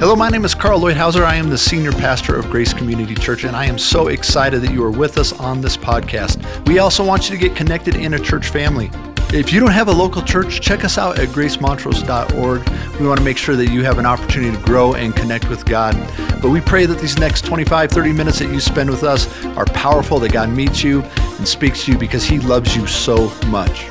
Hello, my name is Carl Lloyd Hauser. I am the senior pastor of Grace Community Church, and I am so excited that you are with us on this podcast. We also want you to get connected in a church family. If you don't have a local church, check us out at gracemontrose.org. We want to make sure that you have an opportunity to grow and connect with God. But we pray that these next 25, 30 minutes that you spend with us are powerful, that God meets you and speaks to you because He loves you so much.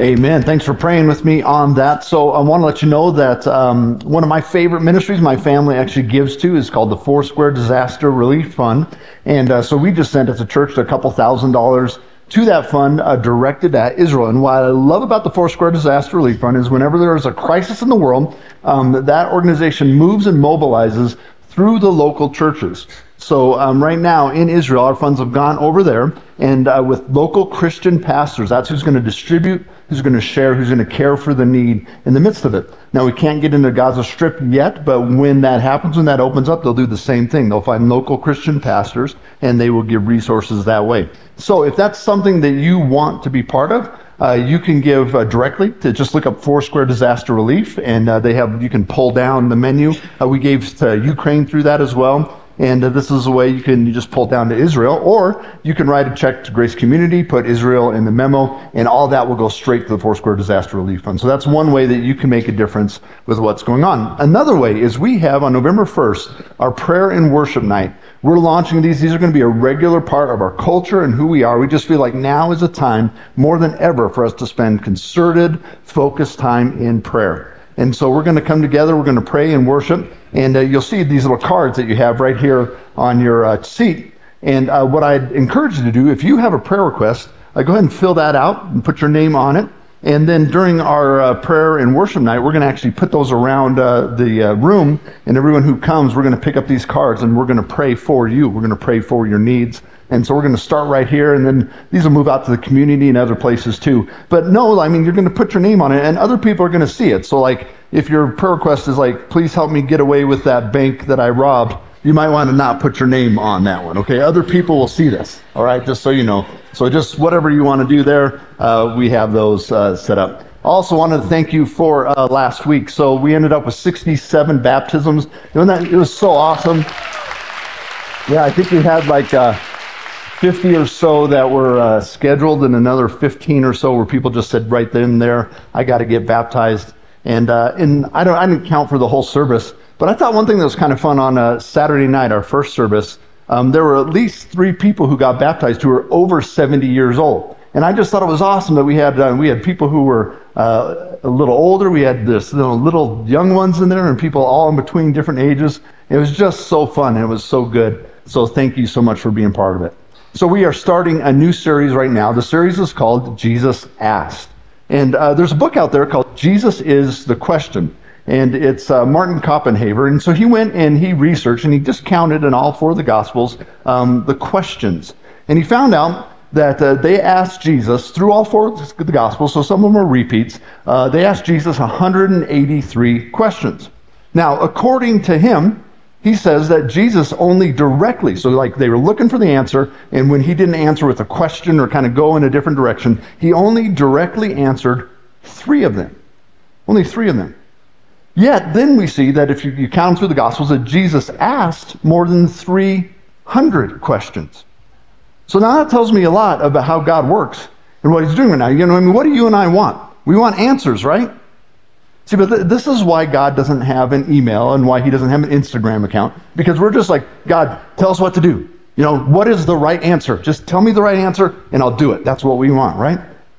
Amen. Thanks for praying with me on that. So I want to let you know that um, one of my favorite ministries my family actually gives to is called the Foursquare Disaster Relief Fund. And uh, so we just sent as a church a couple thousand dollars to that fund uh, directed at Israel. And what I love about the Foursquare Disaster Relief Fund is whenever there is a crisis in the world, um, that organization moves and mobilizes through the local churches. So um, right now in Israel, our funds have gone over there, and uh, with local Christian pastors, that's who's going to distribute, who's going to share, who's going to care for the need in the midst of it. Now we can't get into Gaza Strip yet, but when that happens, when that opens up, they'll do the same thing. They'll find local Christian pastors, and they will give resources that way. So if that's something that you want to be part of, uh, you can give uh, directly to just look up Foursquare Disaster Relief, and uh, they have you can pull down the menu. Uh, we gave to Ukraine through that as well. And uh, this is a way you can you just pull down to Israel, or you can write a check to Grace Community, put Israel in the memo, and all that will go straight to the Foursquare Disaster Relief Fund. So that's one way that you can make a difference with what's going on. Another way is we have on November 1st our prayer and worship night. We're launching these. These are going to be a regular part of our culture and who we are. We just feel like now is a time more than ever for us to spend concerted, focused time in prayer. And so we're going to come together, we're going to pray and worship, and uh, you'll see these little cards that you have right here on your uh, seat. And uh, what I'd encourage you to do, if you have a prayer request, uh, go ahead and fill that out and put your name on it. And then during our uh, prayer and worship night, we're going to actually put those around uh, the room, and everyone who comes, we're going to pick up these cards and we're going to pray for you. We're going to pray for your needs and so we're going to start right here, and then these will move out to the community and other places too. But no, I mean, you're going to put your name on it, and other people are going to see it. So, like, if your prayer request is like, please help me get away with that bank that I robbed, you might want to not put your name on that one, okay? Other people will see this, all right? Just so you know. So, just whatever you want to do there, uh, we have those uh, set up. Also, wanted to thank you for uh, last week. So, we ended up with 67 baptisms. That, it was so awesome. Yeah, I think we had like uh, 50 or so that were uh, scheduled, and another 15 or so where people just said right then and there, I got to get baptized. And, uh, and I, don't, I didn't count for the whole service, but I thought one thing that was kind of fun on uh, Saturday night, our first service, um, there were at least three people who got baptized who were over 70 years old. And I just thought it was awesome that we had uh, we had people who were uh, a little older, we had this you know, little young ones in there, and people all in between different ages. It was just so fun. It was so good. So thank you so much for being part of it. So we are starting a new series right now. The series is called Jesus Asked. And uh, there's a book out there called Jesus is the Question. And it's uh, Martin Copenhaver. And so he went and he researched and he just counted in all four of the Gospels um, the questions. And he found out that uh, they asked Jesus through all four of the Gospels, so some of them are repeats, uh, they asked Jesus 183 questions. Now, according to him, he says that Jesus only directly, so like they were looking for the answer, and when he didn't answer with a question or kind of go in a different direction, he only directly answered three of them. Only three of them. Yet, then we see that if you, you count through the Gospels, that Jesus asked more than 300 questions. So now that tells me a lot about how God works and what he's doing right now. You know, I mean, what do you and I want? We want answers, right? See, but th- this is why God doesn't have an email and why he doesn't have an Instagram account. Because we're just like, God, tell us what to do. You know, what is the right answer? Just tell me the right answer and I'll do it. That's what we want, right?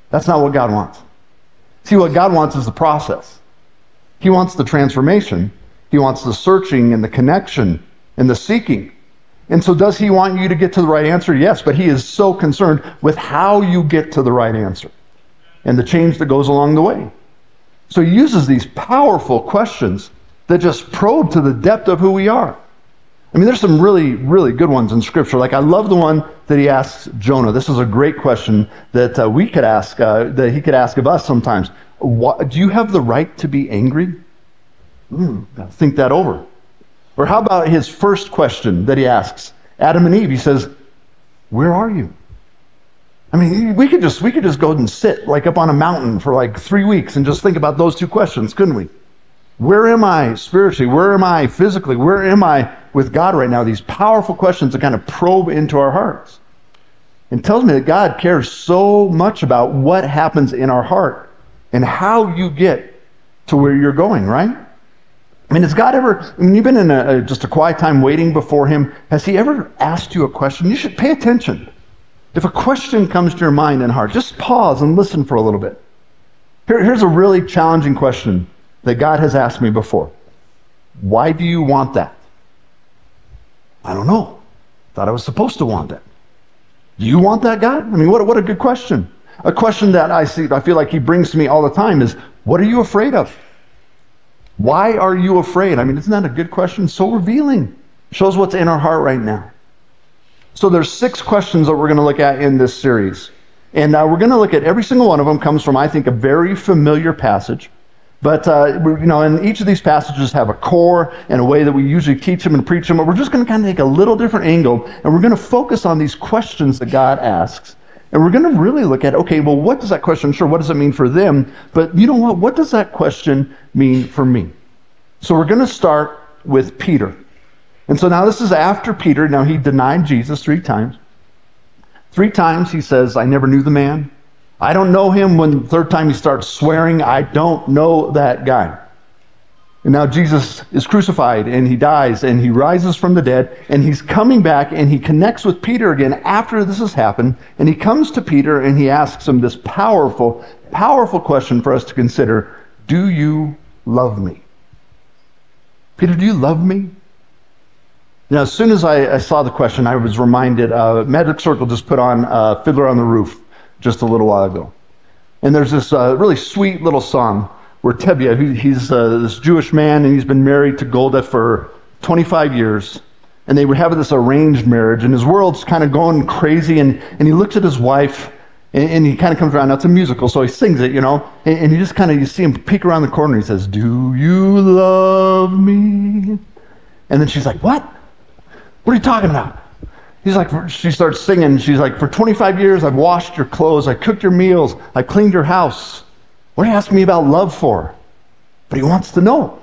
That's not what God wants. See, what God wants is the process. He wants the transformation. He wants the searching and the connection and the seeking. And so, does He want you to get to the right answer? Yes, but He is so concerned with how you get to the right answer and the change that goes along the way. So he uses these powerful questions that just probe to the depth of who we are. I mean, there's some really, really good ones in Scripture. Like, I love the one that he asks Jonah. This is a great question that uh, we could ask, uh, that he could ask of us sometimes. What, do you have the right to be angry? Mm, think that over. Or how about his first question that he asks Adam and Eve? He says, Where are you? I mean, we could just we could just go and sit like up on a mountain for like three weeks and just think about those two questions, couldn't we? Where am I spiritually? Where am I physically? Where am I with God right now? These powerful questions that kind of probe into our hearts. And tells me that God cares so much about what happens in our heart and how you get to where you're going, right? I mean, has God ever, mean, you've been in a, just a quiet time waiting before Him. Has He ever asked you a question? You should pay attention. If a question comes to your mind and heart, just pause and listen for a little bit. Here, here's a really challenging question that God has asked me before Why do you want that? I don't know. Thought I was supposed to want that. Do you want that, God? I mean, what, what a good question. A question that I see, I feel like He brings to me all the time is, What are you afraid of? Why are you afraid? I mean, isn't that a good question? So revealing. Shows what's in our heart right now. So there's six questions that we're going to look at in this series. And uh, we're going to look at every single one of them comes from, I think, a very familiar passage. But, uh, you know, and each of these passages have a core and a way that we usually teach them and preach them. But we're just going to kind of take a little different angle and we're going to focus on these questions that God asks. And we're going to really look at, okay, well, what does that question, sure, what does it mean for them? But you know what? What does that question mean for me? So we're going to start with Peter. And so now this is after Peter. Now he denied Jesus three times. Three times he says, I never knew the man. I don't know him. When the third time he starts swearing, I don't know that guy. And now Jesus is crucified and he dies and he rises from the dead and he's coming back and he connects with Peter again after this has happened. And he comes to Peter and he asks him this powerful, powerful question for us to consider Do you love me? Peter, do you love me? You know, as soon as I, I saw the question, I was reminded uh, Magic Circle just put on uh, Fiddler on the Roof just a little while ago. And there's this uh, really sweet little song where Tevye, who, he's uh, this Jewish man and he's been married to Golde for 25 years. And they were having this arranged marriage, and his world's kind of going crazy. And, and he looks at his wife, and, and he kind of comes around. Now, it's a musical, so he sings it, you know. And, and you just kind of you see him peek around the corner. And he says, "Do you love me?" And then she's like, "What? What are you talking about?" He's like, she starts singing. She's like, for 25 years, I've washed your clothes, I cooked your meals, I cleaned your house. What are you asking me about love for? But he wants to know.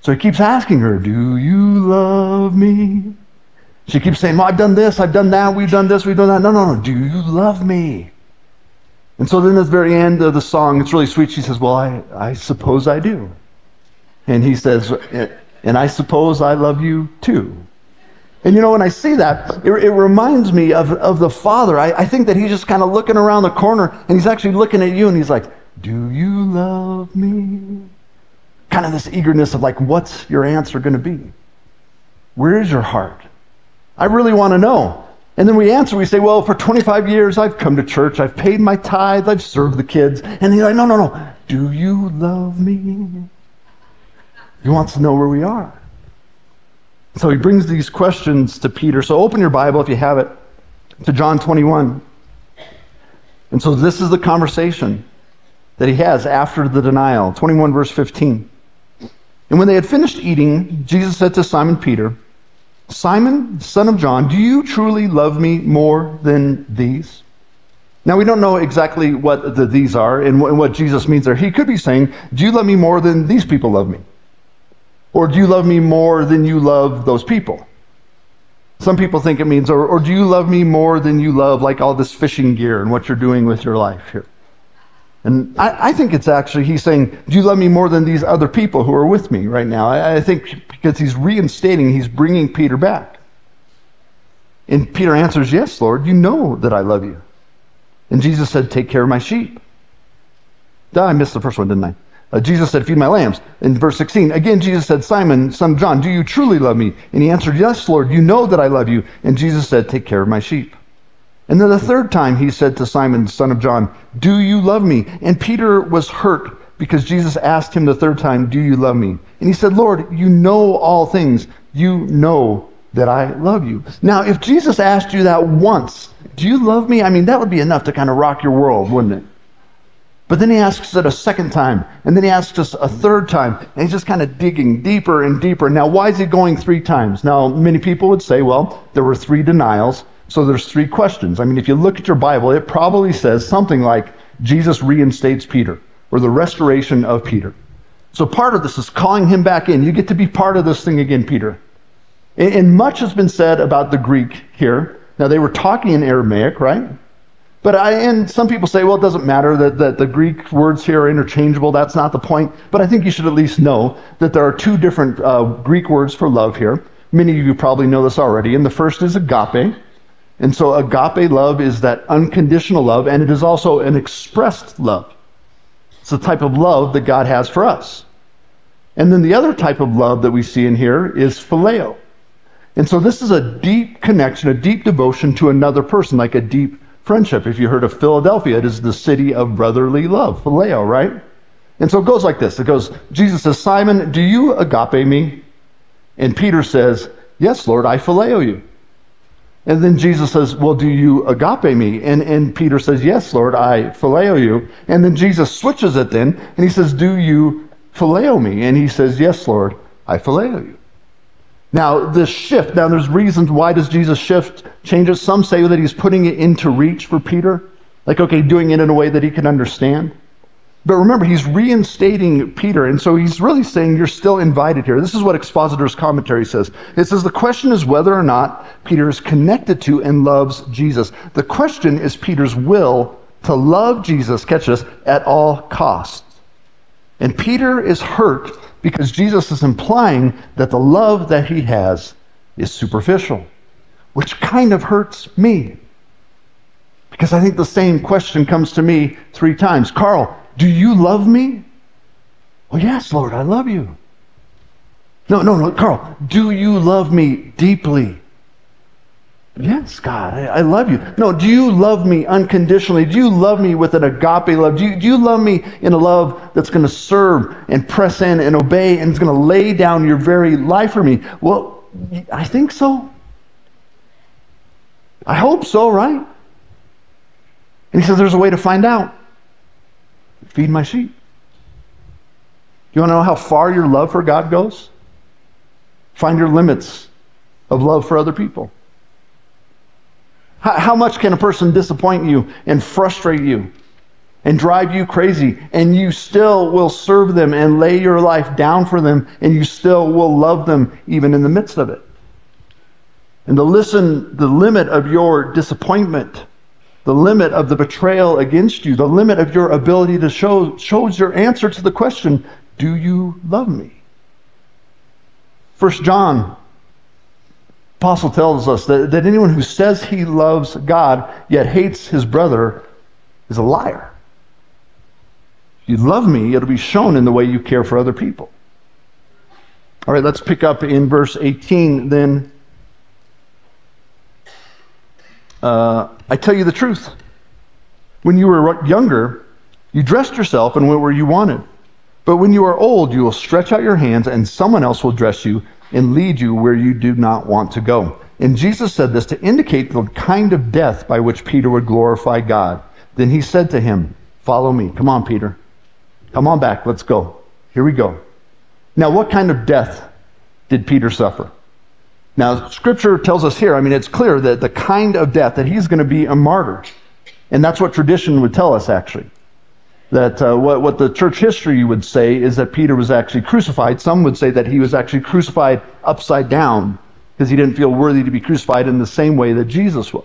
So he keeps asking her, Do you love me? She keeps saying, Well, I've done this, I've done that, we've done this, we've done that. No, no, no. Do you love me? And so then at the very end of the song, it's really sweet. She says, Well, I, I suppose I do. And he says, And I suppose I love you too. And you know, when I see that, it, it reminds me of, of the Father. I, I think that he's just kind of looking around the corner and he's actually looking at you and he's like, Do you love me? Kind of this eagerness of like, What's your answer going to be? Where is your heart? I really want to know. And then we answer, we say, Well, for 25 years, I've come to church, I've paid my tithe, I've served the kids. And he's like, No, no, no. Do you love me? He wants to know where we are. So he brings these questions to Peter. So open your Bible if you have it to John 21. And so this is the conversation that he has after the denial. 21 verse 15. And when they had finished eating, Jesus said to Simon Peter, Simon, son of John, do you truly love me more than these? Now, we don't know exactly what the these are and what Jesus means there. He could be saying, Do you love me more than these people love me? Or do you love me more than you love those people? Some people think it means, or, or do you love me more than you love like all this fishing gear and what you're doing with your life here? And I, I, think it's actually, he's saying, Do you love me more than these other people who are with me right now? I, I think because he's reinstating, he's bringing Peter back. And Peter answers, Yes, Lord, you know that I love you. And Jesus said, Take care of my sheep. I missed the first one, didn't I? Uh, Jesus said, Feed my lambs. In verse 16, again, Jesus said, Simon, son of John, do you truly love me? And he answered, Yes, Lord, you know that I love you. And Jesus said, Take care of my sheep. And then the third time he said to Simon, son of John, Do you love me? And Peter was hurt because Jesus asked him the third time, Do you love me? And he said, Lord, you know all things. You know that I love you. Now, if Jesus asked you that once, Do you love me? I mean, that would be enough to kind of rock your world, wouldn't it? But then he asks it a second time, and then he asks us a third time, and he's just kind of digging deeper and deeper. Now, why is he going three times? Now, many people would say, well, there were three denials, so there's three questions. I mean, if you look at your Bible, it probably says something like Jesus reinstates Peter, or the restoration of Peter. So part of this is calling him back in. You get to be part of this thing again, Peter. And much has been said about the Greek here. Now, they were talking in Aramaic, right? But I, and some people say, well, it doesn't matter that, that the Greek words here are interchangeable. That's not the point. But I think you should at least know that there are two different uh, Greek words for love here. Many of you probably know this already. And the first is agape. And so agape love is that unconditional love, and it is also an expressed love. It's the type of love that God has for us. And then the other type of love that we see in here is phileo. And so this is a deep connection, a deep devotion to another person, like a deep friendship. If you heard of Philadelphia, it is the city of brotherly love, phileo, right? And so it goes like this. It goes, Jesus says, Simon, do you agape me? And Peter says, Yes, Lord, I phileo you. And then Jesus says, Well, do you agape me? And, and Peter says, Yes, Lord, I phileo you. And then Jesus switches it then, and he says, Do you phileo me? And he says, Yes, Lord, I phileo you. Now, this shift, now there's reasons why does Jesus shift, change it. Some say that he's putting it into reach for Peter. Like, okay, doing it in a way that he can understand. But remember, he's reinstating Peter, and so he's really saying you're still invited here. This is what Expositor's commentary says. It says the question is whether or not Peter is connected to and loves Jesus. The question is Peter's will to love Jesus, catch this, at all costs. And Peter is hurt because Jesus is implying that the love that he has is superficial, which kind of hurts me. Because I think the same question comes to me three times Carl, do you love me? Well, yes, Lord, I love you. No, no, no, Carl, do you love me deeply? Yes, God, I, I, love you. No, do you love me unconditionally? Do you love me with an agape love? Do you, do you love me in a love that's going to serve and press in and obey and is going to lay down your very life for me? Well, I think so. I hope so, right? And he says there's a way to find out. Feed my sheep. You want to know how far your love for God goes? Find your limits of love for other people. How, how much can a person disappoint you and frustrate you and drive you crazy, and you still will serve them and lay your life down for them, and you still will love them even in the midst of it? And to listen, the limit of your disappointment the limit of the betrayal against you, the limit of your ability to show, shows your answer to the question, do you love me? First John, Apostle tells us that, that anyone who says he loves God yet hates his brother is a liar. If you love me, it'll be shown in the way you care for other people. All right, let's pick up in verse 18 then. Uh, I tell you the truth. When you were younger, you dressed yourself and went where you wanted. But when you are old, you will stretch out your hands, and someone else will dress you and lead you where you do not want to go. And Jesus said this to indicate the kind of death by which Peter would glorify God. Then he said to him, Follow me. Come on, Peter. Come on back. Let's go. Here we go. Now, what kind of death did Peter suffer? Now, scripture tells us here, I mean, it's clear that the kind of death, that he's going to be a martyr. And that's what tradition would tell us, actually. That uh, what, what the church history would say is that Peter was actually crucified. Some would say that he was actually crucified upside down because he didn't feel worthy to be crucified in the same way that Jesus was.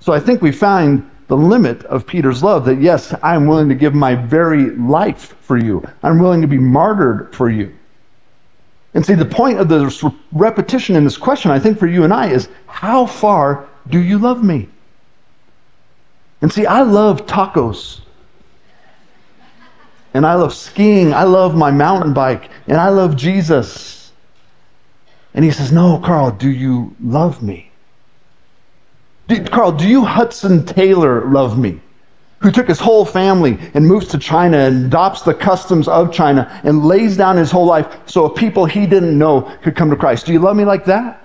So I think we find the limit of Peter's love that, yes, I'm willing to give my very life for you, I'm willing to be martyred for you. And see, the point of this repetition in this question, I think, for you and I is how far do you love me? And see, I love tacos. And I love skiing. I love my mountain bike. And I love Jesus. And he says, No, Carl, do you love me? Do, Carl, do you Hudson Taylor love me? who took his whole family and moves to China and adopts the customs of China and lays down his whole life so a people he didn't know could come to Christ. Do you love me like that?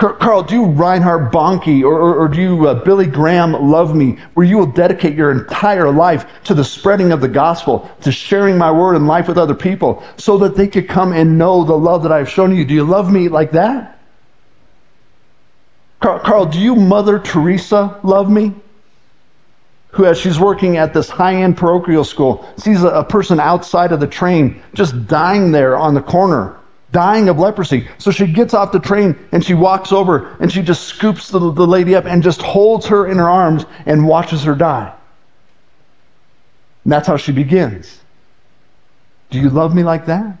Carl, do you Reinhard Bonnke or, or, or do you uh, Billy Graham love me, where you will dedicate your entire life to the spreading of the gospel, to sharing my word and life with other people, so that they could come and know the love that I've shown you? Do you love me like that? Carl, Carl do you Mother Teresa love me? who, as she's working at this high end parochial school, sees a, a person outside of the train just dying there on the corner, dying of leprosy. So she gets off the train and she walks over and she just scoops the, the lady up and just holds her in her arms and watches her die. And that's how she begins. Do you love me like that?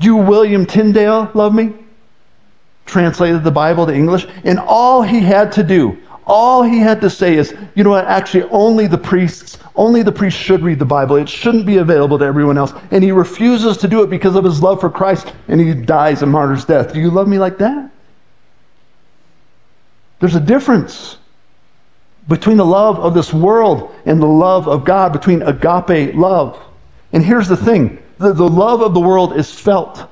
Do you, William Tyndale, love me? Translated the Bible to English. And all he had to do, all he had to say is, you know what, actually, only the priests, only the priests should read the Bible. It shouldn't be available to everyone else. And he refuses to do it because of his love for Christ, and he dies a martyr's death. Do you love me like that? There's a difference between the love of this world and the love of God, between agape love. And here's the thing the, the love of the world is felt,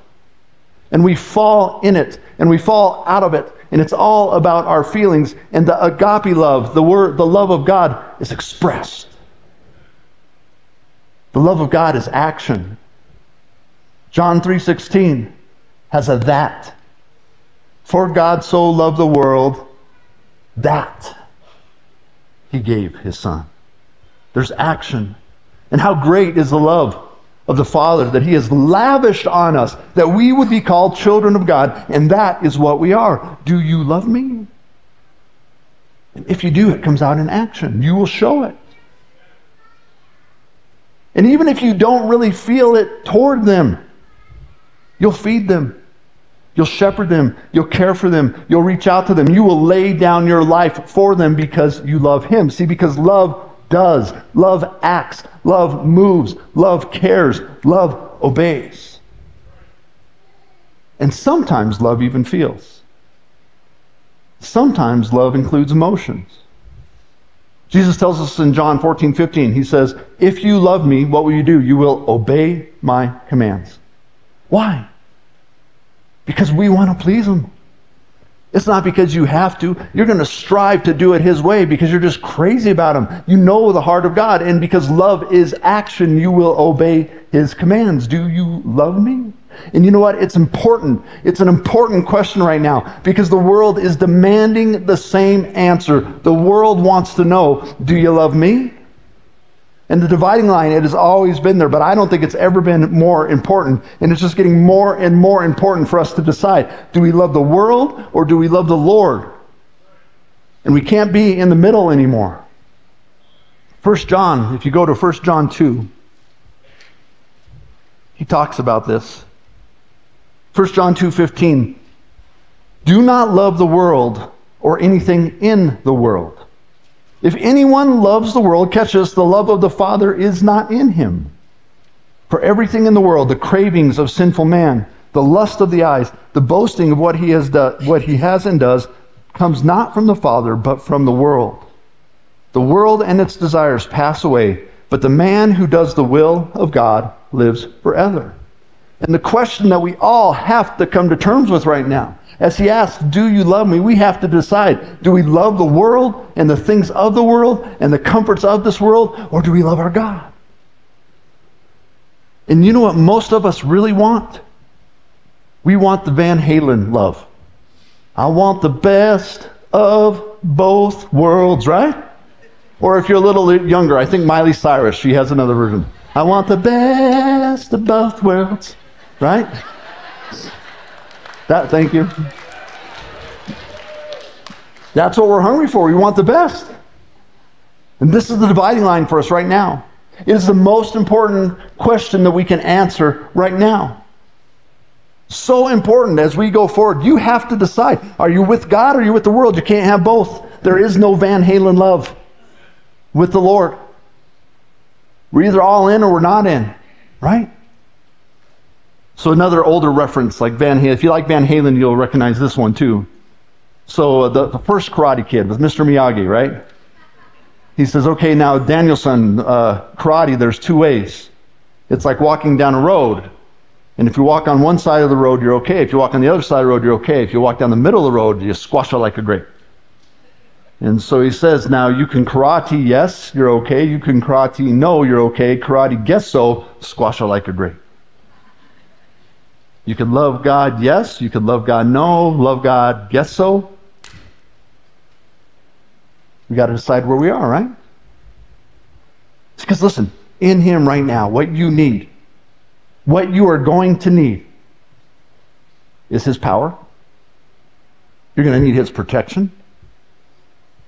and we fall in it, and we fall out of it, and it's all about our feelings. And the agape love, the word, the love of God, is expressed. The love of God is action. John 3:16 has a that. For God so loved the world that he gave his son. There's action. And how great is the love of the Father that he has lavished on us that we would be called children of God, and that is what we are. Do you love me? And if you do, it comes out in action. You will show it. And even if you don't really feel it toward them, you'll feed them. You'll shepherd them. You'll care for them. You'll reach out to them. You will lay down your life for them because you love Him. See, because love does, love acts, love moves, love cares, love obeys. And sometimes love even feels. Sometimes love includes emotions. Jesus tells us in John 14, 15, He says, If you love me, what will you do? You will obey my commands. Why? because we want to please Him. It's not because you have to. You're going to strive to do it His way because you're just crazy about Him. You know the heart of God. And because love is action, you will obey His commands. Do you love me? And you know what? It's important. It's an important question right now because the world is demanding the same answer. The world wants to know Do you love me? And the dividing line, it has always been there, but I don't think it's ever been more important. And it's just getting more and more important for us to decide do we love the world or do we love the Lord? And we can't be in the middle anymore. First John, if you go to First John 2, he talks about this. First John 2:15 Do not love the world or anything in the world. If anyone loves the world, catch the love of the Father is not in him. For everything in the world, the cravings of sinful man, the lust of the eyes, the boasting of what he has done, what he has and does, comes not from the Father, but from the world. The world and its desires pass away, but the man who does the will of God lives forever. And the question that we all have to come to terms with right now as he asks, Do you love me? We have to decide do we love the world and the things of the world and the comforts of this world, or do we love our God? And you know what most of us really want? We want the Van Halen love. I want the best of both worlds, right? Or if you're a little younger, I think Miley Cyrus, she has another version. I want the best of both worlds, right? That, thank you. That's what we're hungry for. We want the best. And this is the dividing line for us right now. It is the most important question that we can answer right now. So important as we go forward. You have to decide are you with God or are you with the world? You can't have both. There is no Van Halen love with the Lord. We're either all in or we're not in, right? So another older reference like Van Halen. If you like Van Halen, you'll recognize this one too. So uh, the, the first Karate Kid with Mr. Miyagi, right? He says, okay, now Daniel-san, uh, karate, there's two ways. It's like walking down a road. And if you walk on one side of the road, you're okay. If you walk on the other side of the road, you're okay. If you walk down the middle of the road, you squash it like a grape. And so he says, now you can karate, yes, you're okay. You can karate, no, you're okay. Karate, guess so, squash it like a grape. You can love God, yes. You can love God, no. Love God, guess so. We got to decide where we are, right? Because listen, in Him right now, what you need, what you are going to need, is His power. You're going to need His protection.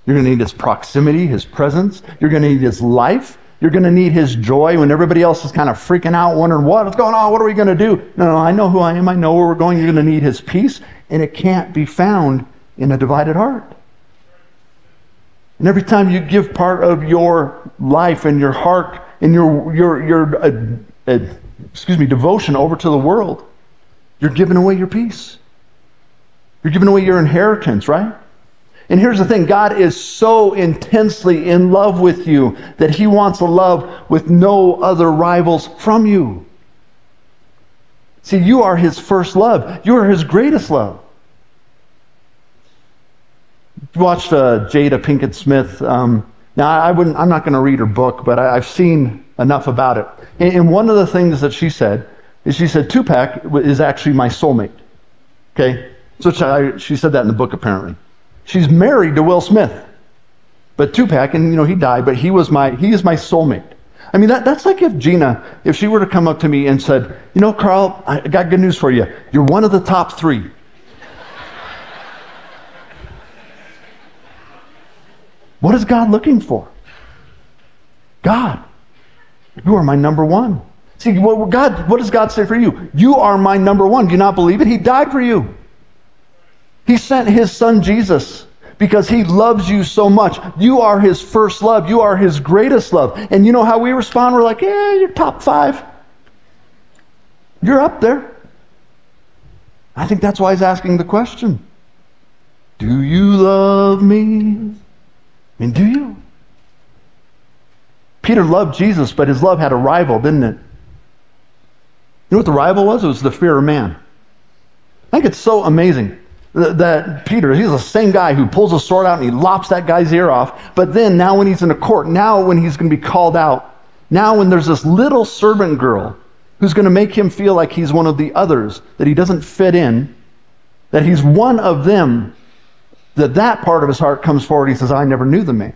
You're going to need His proximity, His presence. You're going to need His life. You're going to need His joy when everybody else is kind of freaking out, wondering what's going on, what are we going to do? No, no, I know who I am. I know where we're going. You're going to need His peace, and it can't be found in a divided heart. And every time you give part of your life and your heart and your your your uh, uh, excuse me devotion over to the world, you're giving away your peace. You're giving away your inheritance, right? And here's the thing God is so intensely in love with you that He wants a love with no other rivals from you. See, you are His first love, you are His greatest love. Watched uh, Jada Pinkett Smith. Um, now, I wouldn't, I'm not going to read her book, but I, have seen enough about it. And, and one of the things that she said is she said, Tupac is actually my soulmate. Okay? So she, she said that in the book, apparently. She's married to Will Smith. But Tupac, and you know, he died, but he was my he is my soulmate. I mean, that, that's like if Gina, if she were to come up to me and said, you know, Carl, I got good news for you. You're one of the top three. what is God looking for? God, you are my number one. See, what, God, what does God say for you? You are my number one. Do you not believe it? He died for you. He sent his son Jesus because he loves you so much. You are his first love. You are his greatest love. And you know how we respond? We're like, yeah, you're top five. You're up there. I think that's why he's asking the question Do you love me? I mean, do you? Peter loved Jesus, but his love had a rival, didn't it? You know what the rival was? It was the fear of man. I think it's so amazing that Peter, he's the same guy who pulls a sword out and he lops that guy's ear off. But then, now when he's in a court, now when he's going to be called out, now when there's this little servant girl who's going to make him feel like he's one of the others, that he doesn't fit in, that he's one of them, that that part of his heart comes forward. He says, I never knew the man.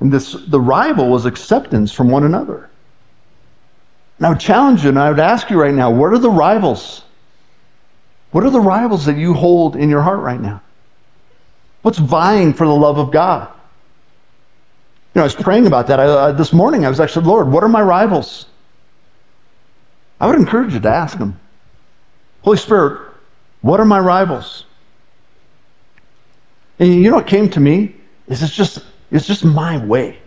And this, the rival was acceptance from one another. And I would challenge you and I would ask you right now, what are the rivals? What are the rivals that you hold in your heart right now? What's vying for the love of God? You know, I was praying about that I, uh, this morning. I was actually, Lord, what are my rivals? I would encourage you to ask Him. Holy Spirit, what are my rivals? And you know what came to me? Is it's just it's just my way.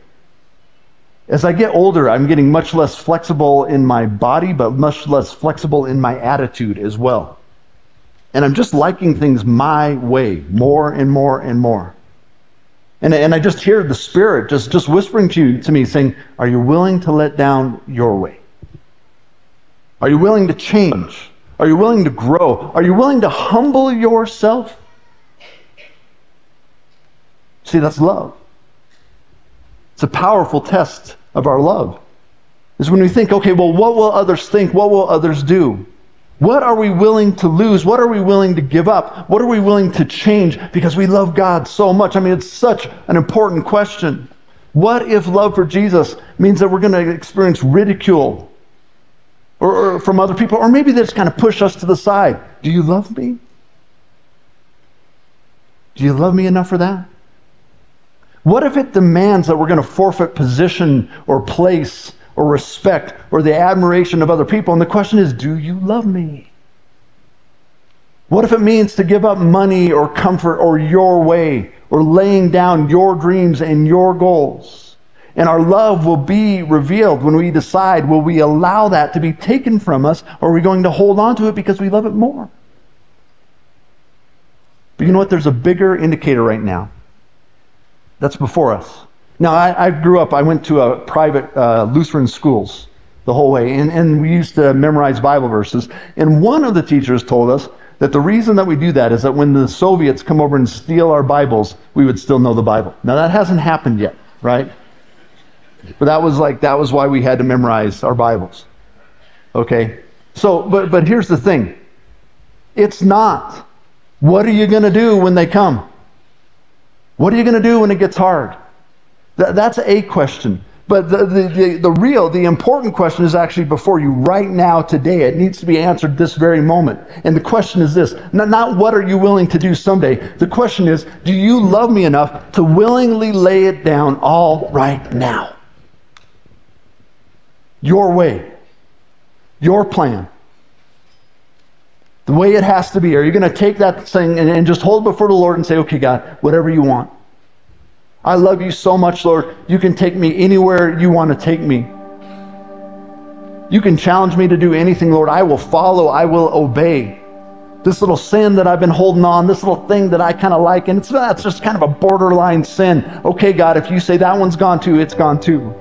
As I get older, I'm getting much less flexible in my body, but much less flexible in my attitude as well. And I'm just liking things my way more and more and more. And, and I just hear the Spirit just, just whispering to, you, to me, saying, Are you willing to let down your way? Are you willing to change? Are you willing to grow? Are you willing to humble yourself? See, that's love. It's a powerful test of our love. Is when we think, okay, well, what will others think? What will others do? What are we willing to lose? What are we willing to give up? What are we willing to change because we love God so much? I mean, it's such an important question. What if love for Jesus means that we're going to experience ridicule or, or, from other people, or maybe they just kind of push us to the side? Do you love me? Do you love me enough for that? What if it demands that we're going to forfeit position or place or respect or the admiration of other people. And the question is, do you love me? What if it means to give up money or comfort or your way or laying down your dreams and your goals? And our love will be revealed when we decide will we allow that to be taken from us or are we going to hold on to it because we love it more? But you know what? There's a bigger indicator right now that's before us. Now, I, I, grew up, I went to a private uh, Lutheran schools the whole way, and, and we used to memorize Bible verses. And one of the teachers told us that the reason that we do that is that when the Soviets come over and steal our Bibles, we would still know the Bible. Now, that hasn't happened yet, right? But that was like, that was why we had to memorize our Bibles. Okay? So, but, but here's the thing it's not. What are you going to do when they come? What are you going to do when it gets hard? Th- that's a question. But the, the, the, the, real, the important question is actually before you right now, today. It needs to be answered this very moment. And the question is this not, not what are you willing to do someday? The question is, do you love me enough to willingly lay it down all right now? Your way, your plan, the way it has to be. Are you going to take that thing and, and just hold it before the Lord and say, okay, God, whatever you want? I love you so much, Lord. You can take me anywhere you want to take me. You can challenge me to do anything, Lord. I will follow, I will obey. This little sin that I've been holding on, this little thing that I kind of like, and it's that's just kind of a borderline sin. Okay, God, if you say that one's gone too, it's gone too.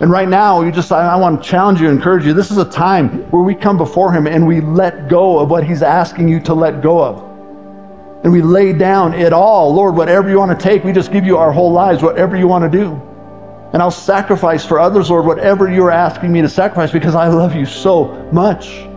And right now, you just I, I want to challenge you, encourage you. This is a time where we come before Him and we let go of what He's asking you to let go of and we lay down it all. Lord, whatever you want to take, we just give you our whole lives, whatever you want to do. And I'll sacrifice for others, Lord, whatever you're asking me to sacrifice because I love you so much.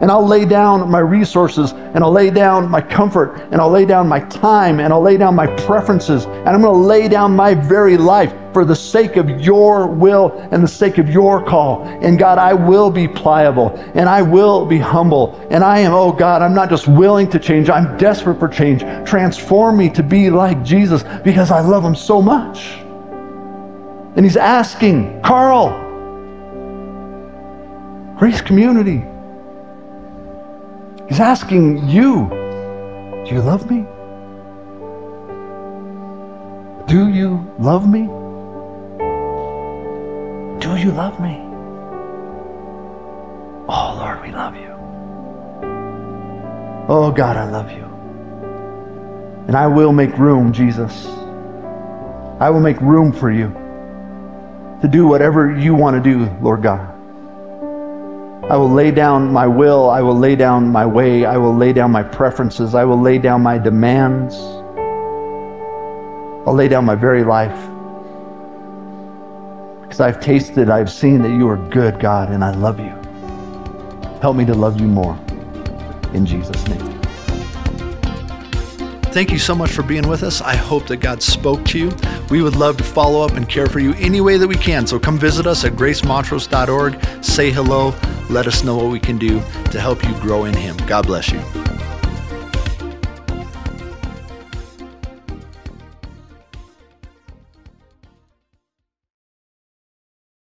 And I'll lay down my resources, and I'll lay down my comfort, and I'll lay down my time, and I'll lay down my preferences, and I'm going to lay down my very life for the sake of your will and the sake of your call. And God, I will be pliable, and I will be humble, and I am, oh God, I'm not just willing to change, I'm desperate for change. Transform me to be like Jesus because I love him so much. And he's asking, Carl, Grace Community, He's asking you, do you love me? Do you love me? Do you love me? Oh, Lord, we love you. Oh, God, I love you. And I will make room, Jesus. I will make room for you to do whatever you want to do, Lord God. I will lay down my will. I will lay down my way. I will lay down my preferences. I will lay down my demands. I'll lay down my very life. Because I've tasted, I've seen that you are good, God, and I love you. Help me to love you more. In Jesus' name. Thank you so much for being with us. I hope that God spoke to you. We would love to follow up and care for you any way that we can. So come visit us at gracemontrose.org. Say hello. Let us know what we can do to help you grow in Him. God bless you.